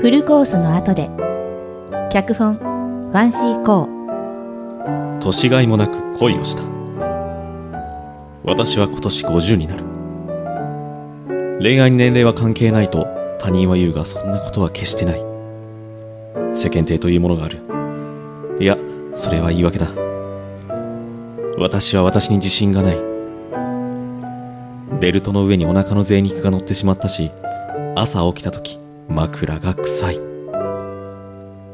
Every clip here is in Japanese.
フルコースの後で脚本ファンシーコー。年がいもなく恋をした。私は今年50になる。恋愛に年齢は関係ないと他人は言うがそんなことは決してない。世間体というものがある。いやそれは言い訳だ。私は私に自信がない。ベルトの上にお腹の贅肉が乗ってしまったし朝起きた時枕が臭い。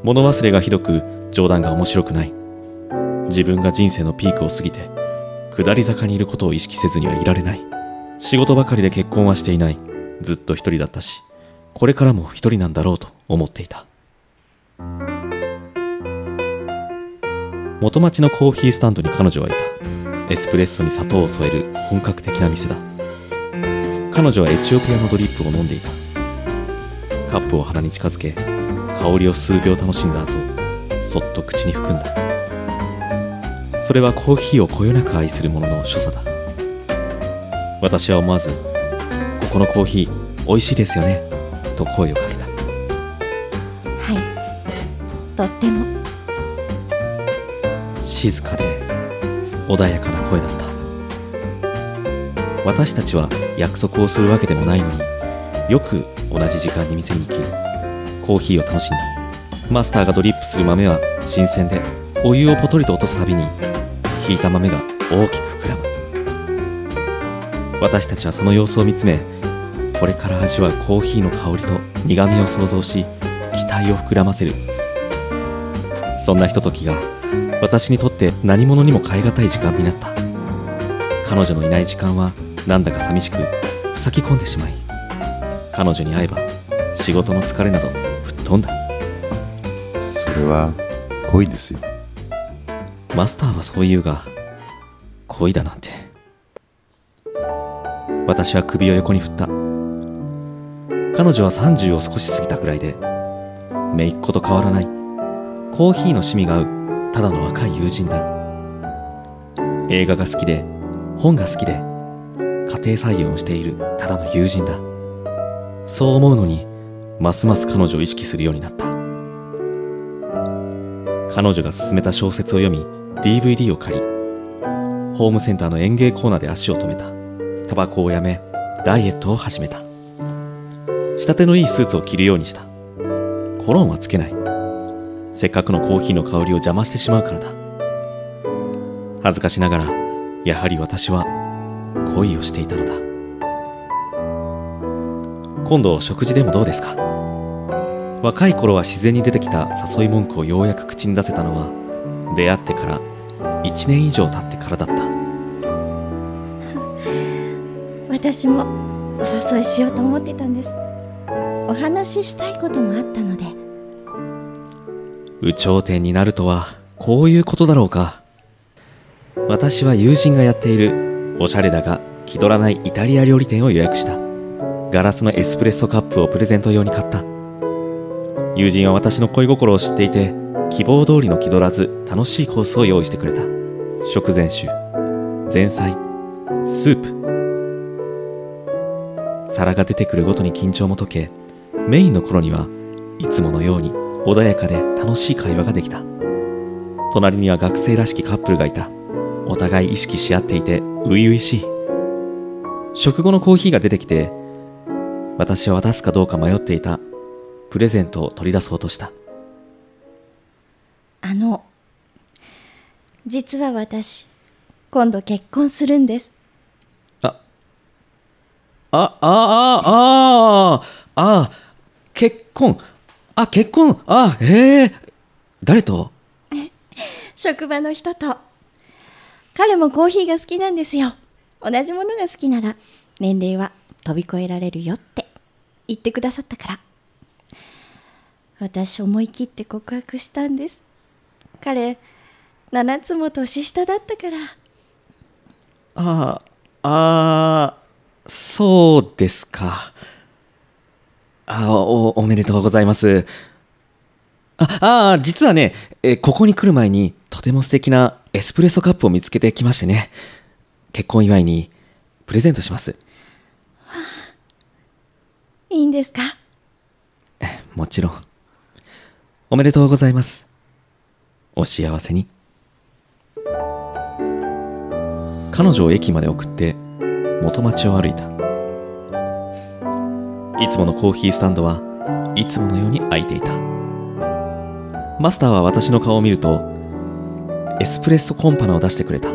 物忘れがひどく冗談が面白くない。自分が人生のピークを過ぎて下り坂にいることを意識せずにはいられない。仕事ばかりで結婚はしていない。ずっと一人だったしこれからも一人なんだろうと思っていた。元町のコーヒースタンドに彼女はいた。エスプレッソに砂糖を添える本格的な店だ。彼女はエチオピアのドリップを飲んでいた。カップを鼻に近づけ香りを数秒楽しんだ後そっと口に含んだ。それはコーヒーをこよなく愛する者の所作だ。私は思わず「ここのコーヒー美味しいですよね」と声をかけた。はい。とっても。静かで穏やかな声だった私たちは約束をするわけでもないのによく同じ時間に店に行きコーヒーを楽しんだマスターがドリップする豆は新鮮でお湯をポトリと落とすたびにひいた豆が大きく膨らむ。私たちはその様子を見つめこれから味わうコーヒーの香りと苦みを想像し期待を膨らませる。そんなひとときが私にとって何者にも代え難い時間になった。彼女のいない時間はなんだか寂しく塞ぎ込んでしまい彼女に会えば仕事の疲れなど吹っ飛んだ。それは恋ですよ。マスターはそう言うが恋だなんて。私は首を横に振った。彼女は30を少し過ぎたくらいで姪っ子と変わらない。コーヒーの趣味が合うただの若い友人だ。映画が好きで本が好きで家庭菜園をしているただの友人だ。そう思うのにますます彼女を意識するようになった。彼女が勧めた小説を読み DVD を借りホームセンターの園芸コーナーで足を止めた。タバコをやめダイエットを始めた。仕立てのいいスーツを着るようにした。コロンはつけない。せっかくのコーヒーの香りを邪魔してしまうからだ。恥ずかしながらやはり私は恋をしていたのだ。今度食事でもどうですか？若い頃は自然に出てきた誘い文句をようやく口に出せたのは出会ってから1年以上経ってからだった。私もお誘いしようと思ってたんです。お話ししたいこともあったので。有頂天になるとはこういうことだろうか。私は友人がやっているおしゃれだが気取らないイタリア料理店を予約した。ガラスのエスプレッソカップをプレゼント用に買った。友人は私の恋心を知っていて希望通りの気取らず楽しいコースを用意してくれた。食前酒。前菜。スープ。皿が出てくるごとに緊張も解けメインの頃にはいつものように穏やかで楽しい会話ができた。隣には学生らしきカップルがいた。お互い意識し合っていて初々しい。食後のコーヒーが出てきて私は渡すかどうか迷っていた。プレゼントを取り出そうとした。あの実は私今度結婚するんです。ああああああ結婚。あ結婚。あへえ誰と？職場の人と彼もコーヒーが好きなんですよ。同じものが好きなら年齢は飛び越えられるよって言ってくださったから。私思い切って告白したんです。彼7つも年下だったから。ああああそうですか。あおおめでとうございます。あああ実はねえここに来る前にとても素敵なエスプレッソカップを見つけてきましてね結婚祝いにプレゼントしますいいんですか？もちろん。おめでとうございます。お幸せに。彼女を駅まで送って元町を歩いた。いつものコーヒースタンドはいつものように開いていた。マスターは私の顔を見ると、エスプレッソコンパナを出してくれた。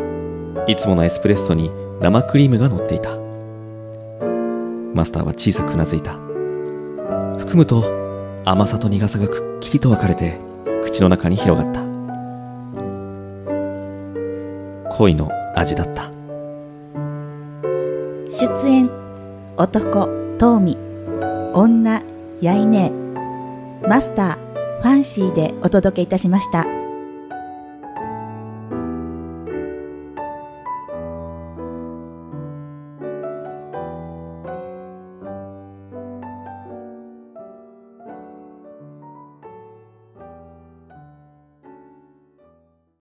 いつものエスプレッソに生クリームが乗っていた。マスターは小さくうなずいた。含むと甘さと苦さがくっきりと分かれて口の中に広がった恋の味だった出演男トーミ女やいねマスターファンシーでお届けいたしました